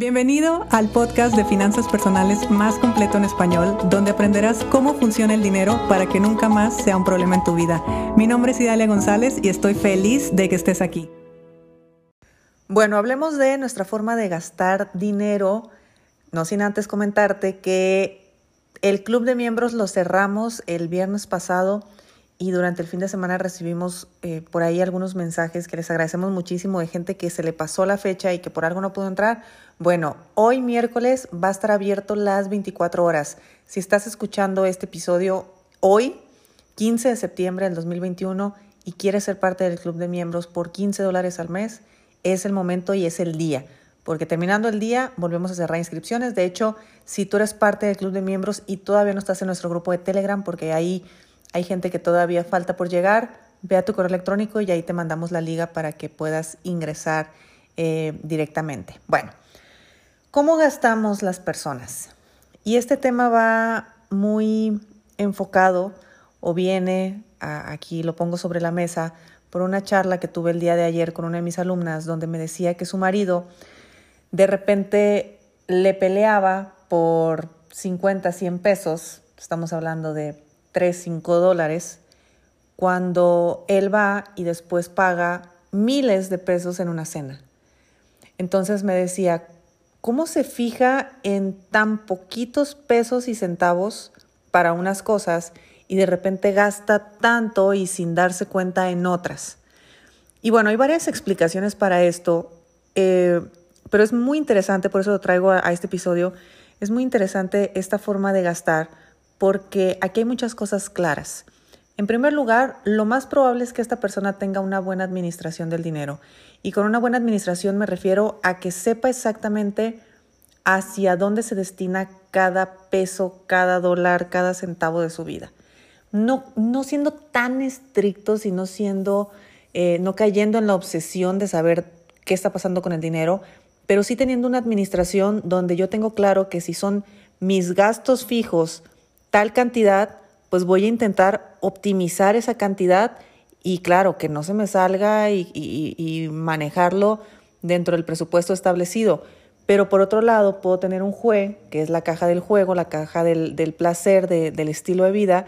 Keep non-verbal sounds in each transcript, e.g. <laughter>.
Bienvenido al podcast de finanzas personales más completo en español, donde aprenderás cómo funciona el dinero para que nunca más sea un problema en tu vida. Mi nombre es Idalia González y estoy feliz de que estés aquí. Bueno, hablemos de nuestra forma de gastar dinero, no sin antes comentarte que el club de miembros lo cerramos el viernes pasado y durante el fin de semana recibimos eh, por ahí algunos mensajes que les agradecemos muchísimo de gente que se le pasó la fecha y que por algo no pudo entrar. Bueno, hoy miércoles va a estar abierto las 24 horas. Si estás escuchando este episodio hoy, 15 de septiembre del 2021, y quieres ser parte del club de miembros por 15 dólares al mes, es el momento y es el día. Porque terminando el día volvemos a cerrar inscripciones. De hecho, si tú eres parte del club de miembros y todavía no estás en nuestro grupo de Telegram, porque ahí hay gente que todavía falta por llegar. Ve a tu correo electrónico y ahí te mandamos la liga para que puedas ingresar eh, directamente. Bueno, ¿cómo gastamos las personas? Y este tema va muy enfocado o viene, aquí lo pongo sobre la mesa, por una charla que tuve el día de ayer con una de mis alumnas donde me decía que su marido de repente le peleaba por 50, 100 pesos, estamos hablando de 3, 5 dólares, cuando él va y después paga miles de pesos en una cena. Entonces me decía, ¿cómo se fija en tan poquitos pesos y centavos para unas cosas y de repente gasta tanto y sin darse cuenta en otras? Y bueno, hay varias explicaciones para esto, eh, pero es muy interesante, por eso lo traigo a este episodio, es muy interesante esta forma de gastar porque aquí hay muchas cosas claras. En primer lugar, lo más probable es que esta persona tenga una buena administración del dinero. Y con una buena administración me refiero a que sepa exactamente hacia dónde se destina cada peso, cada dólar, cada centavo de su vida. No, no siendo tan estrictos y no siendo, eh, no cayendo en la obsesión de saber qué está pasando con el dinero, pero sí teniendo una administración donde yo tengo claro que si son mis gastos fijos, tal cantidad, pues voy a intentar optimizar esa cantidad y claro, que no se me salga y, manejarlo dentro del presupuesto establecido. Pero por otro lado, puedo tener un juez, que es la caja del juego, la caja del, placer, del estilo de vida,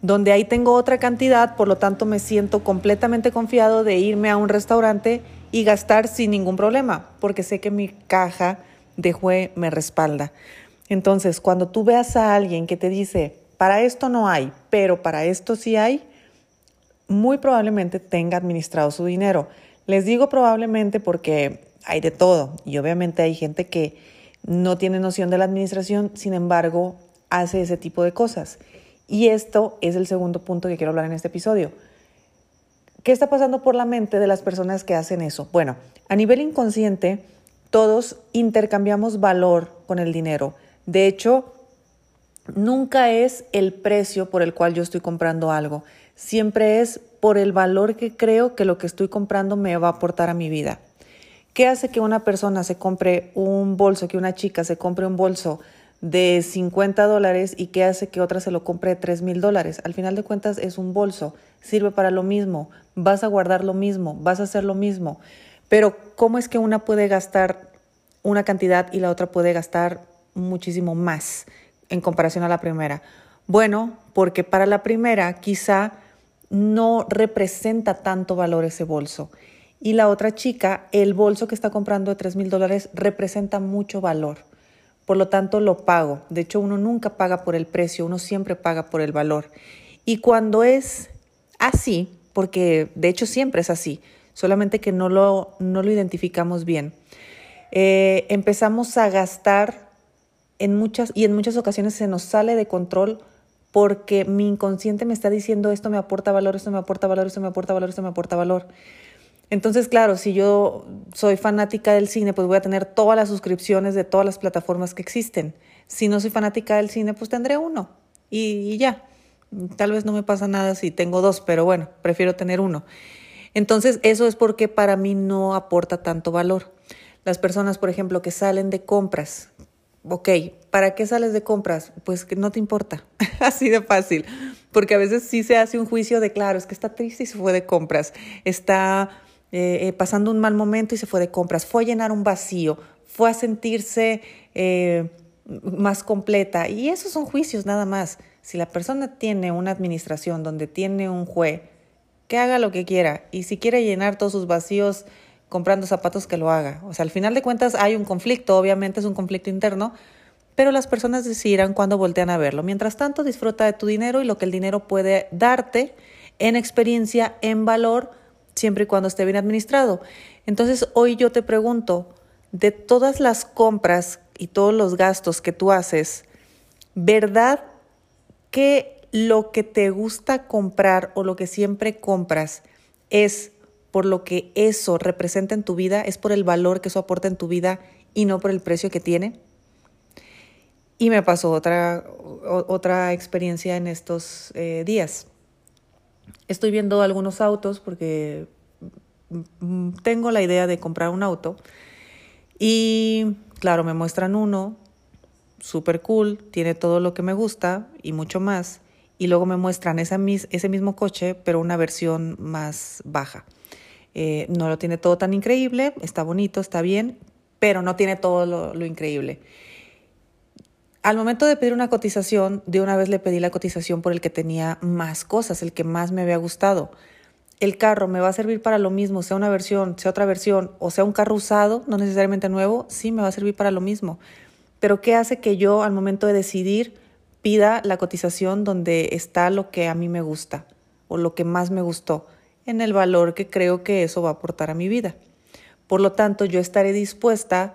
donde ahí tengo otra cantidad, por lo tanto me siento completamente confiado de irme a un restaurante y gastar sin ningún problema, porque sé que mi caja de juez me respalda. Entonces, cuando tú veas a alguien que te dice, para esto no hay, pero para esto sí hay, muy probablemente tenga administrado su dinero. Les digo probablemente porque hay de todo y obviamente hay gente que no tiene noción de la administración, sin embargo, hace ese tipo de cosas. Y esto es el segundo punto que quiero hablar en este episodio. ¿Qué está pasando por la mente de las personas que hacen eso? Bueno, a nivel inconsciente, todos intercambiamos valor con el dinero. De hecho, nunca es el precio por el cual yo estoy comprando algo, siempre es por el valor que creo que lo que estoy comprando me va a aportar a mi vida. ¿Qué hace que una persona se compre un bolso, que una chica se compre un bolso de 50 dólares y qué hace que otra se lo compre de 3 mil dólares? Al final de cuentas es un bolso, sirve para lo mismo, vas a guardar lo mismo, vas a hacer lo mismo. Pero ¿cómo es que una puede gastar una cantidad y la otra puede gastar muchísimo más en comparación a la primera. Bueno, porque para la primera quizá no representa tanto valor ese bolso. Y la otra chica, el bolso que está comprando de 3 mil dólares representa mucho valor. Por lo tanto, lo pago. De hecho, uno nunca paga por el precio, uno siempre paga por el valor. Y cuando es así, porque de hecho siempre es así, solamente que no lo, no lo identificamos bien, eh, empezamos a gastar en muchas y en muchas ocasiones se nos sale de control porque mi inconsciente me está diciendo esto me aporta valor, esto me aporta valor, esto me aporta valor, esto me aporta valor. Entonces, claro, si yo soy fanática del cine, pues voy a tener todas las suscripciones de todas las plataformas que existen. Si no soy fanática del cine, pues tendré uno y, y ya. Tal vez no me pasa nada si tengo dos, pero bueno, prefiero tener uno. Entonces, eso es porque para mí no aporta tanto valor. Las personas, por ejemplo, que salen de compras, ok, ¿para qué sales de compras? Pues que no te importa, <laughs> así de fácil, porque a veces sí se hace un juicio de, claro, es que está triste y se fue de compras, está eh, eh, pasando un mal momento y se fue de compras, fue a llenar un vacío, fue a sentirse eh, más completa. Y esos son juicios nada más. Si la persona tiene una administración donde tiene un juez, que haga lo que quiera. Y si quiere llenar todos sus vacíos comprando zapatos, que lo haga. O sea, al final de cuentas hay un conflicto, obviamente es un conflicto interno, pero las personas decidirán cuándo voltean a verlo. Mientras tanto, disfruta de tu dinero y lo que el dinero puede darte en experiencia, en valor, siempre y cuando esté bien administrado. Entonces, hoy yo te pregunto, de todas las compras y todos los gastos que tú haces, ¿verdad que lo que te gusta comprar o lo que siempre compras es por lo que eso representa en tu vida, es por el valor que eso aporta en tu vida y no por el precio que tiene? Y me pasó otra, otra experiencia en estos eh, días. Estoy viendo algunos autos porque tengo la idea de comprar un auto y claro, me muestran uno, súper cool, tiene todo lo que me gusta y mucho más. Y luego me muestran ese mismo coche, pero una versión más baja. Eh, no lo tiene todo tan increíble, está bonito, está bien, pero no tiene todo lo, lo increíble. Al momento de pedir una cotización, de una vez le pedí la cotización por el que tenía más cosas, el que más me había gustado el carro me va a servir para lo mismo, sea una versión, sea otra versión, o sea un carro usado, no necesariamente nuevo, sí me va a servir para lo mismo. Pero ¿qué hace que yo al momento de decidir pida la cotización donde está lo que a mí me gusta o lo que más me gustó, en el valor que creo que eso va a aportar a mi vida? Por lo tanto, yo estaré dispuesta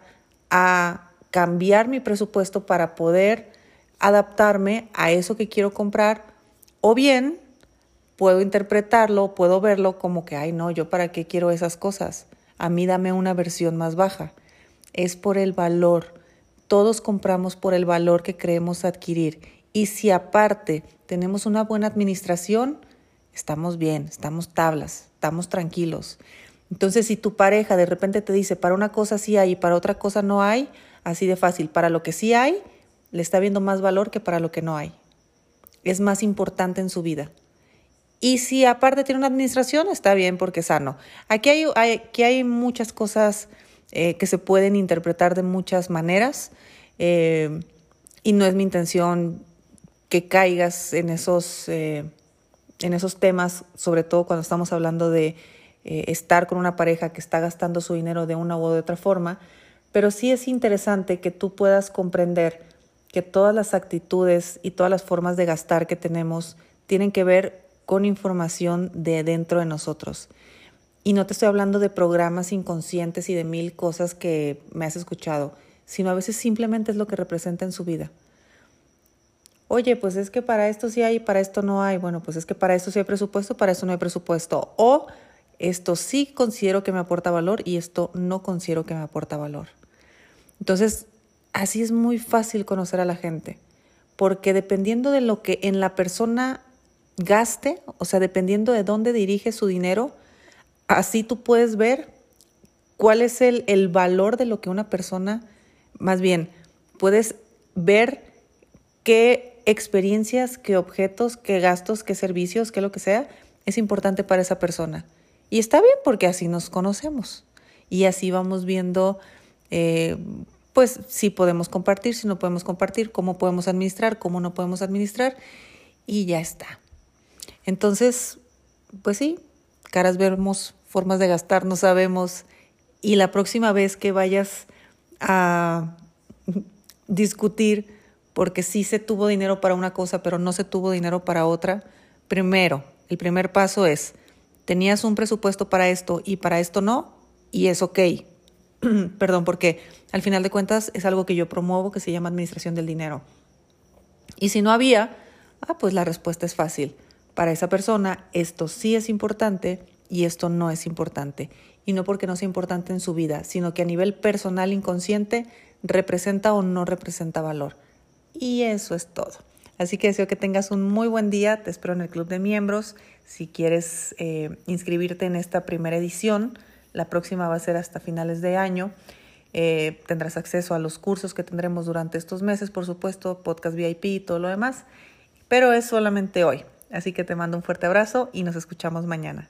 a cambiar mi presupuesto para poder adaptarme a eso que quiero comprar o bien puedo interpretarlo, puedo verlo como que, ay no, yo para qué quiero esas cosas. A mí dame una versión más baja. Es por el valor. Todos compramos por el valor que creemos adquirir. Y si aparte tenemos una buena administración, estamos bien, estamos tablas, estamos tranquilos. Entonces, si tu pareja de repente te dice, para una cosa sí hay y para otra cosa no hay, así de fácil, para lo que sí hay, le está viendo más valor que para lo que no hay. Es más importante en su vida. Y si aparte tiene una administración, está bien porque es sano. Aquí hay, aquí hay muchas cosas eh, que se pueden interpretar de muchas maneras eh, y no es mi intención que caigas en esos, eh, en esos temas, sobre todo cuando estamos hablando de estar con una pareja que está gastando su dinero de una u otra forma, pero sí es interesante que tú puedas comprender que todas las actitudes y todas las formas de gastar que tenemos tienen que ver con información de dentro de nosotros. Y no te estoy hablando de programas inconscientes y de mil cosas que me has escuchado, sino a veces simplemente es lo que representa en su vida. Oye, pues es que para esto sí hay, para esto no hay. Bueno, pues es que para esto sí hay presupuesto, para esto no hay presupuesto. O esto sí considero que me aporta valor y esto no considero que me aporta valor. Entonces, así es muy fácil conocer a la gente, porque dependiendo de lo que en la persona gaste, o sea, dependiendo de dónde dirige su dinero, así tú puedes ver cuál es el, el valor de lo que una persona, más bien, puedes ver qué experiencias, qué objetos, qué gastos, qué servicios, qué lo que sea, es importante para esa persona. Y está bien porque así nos conocemos y así vamos viendo, eh, pues, si podemos compartir, si no podemos compartir, cómo podemos administrar, cómo no podemos administrar y ya está. Entonces, pues sí, caras vemos, formas de gastar no sabemos. Y la próxima vez que vayas a discutir porque sí se tuvo dinero para una cosa, pero no se tuvo dinero para otra, primero, el primer paso es, tenías un presupuesto para esto y para esto no, y es ok. <clears throat> Perdón, porque al final de cuentas es algo que yo promuevo que se llama administración del dinero. Y si no había, ah, pues la respuesta es fácil para esa persona esto sí es importante y esto no es importante. Y no porque no sea importante en su vida, sino que a nivel personal inconsciente representa o no representa valor. Y eso es todo. Así que deseo que tengas un muy buen día. Te espero en el club de miembros. Si quieres eh, inscribirte en esta primera edición, la próxima va a ser hasta finales de año. Eh, tendrás acceso a los cursos que tendremos durante estos meses, por supuesto, podcast VIP y todo lo demás. Pero es solamente hoy. Así que te mando un fuerte abrazo y nos escuchamos mañana.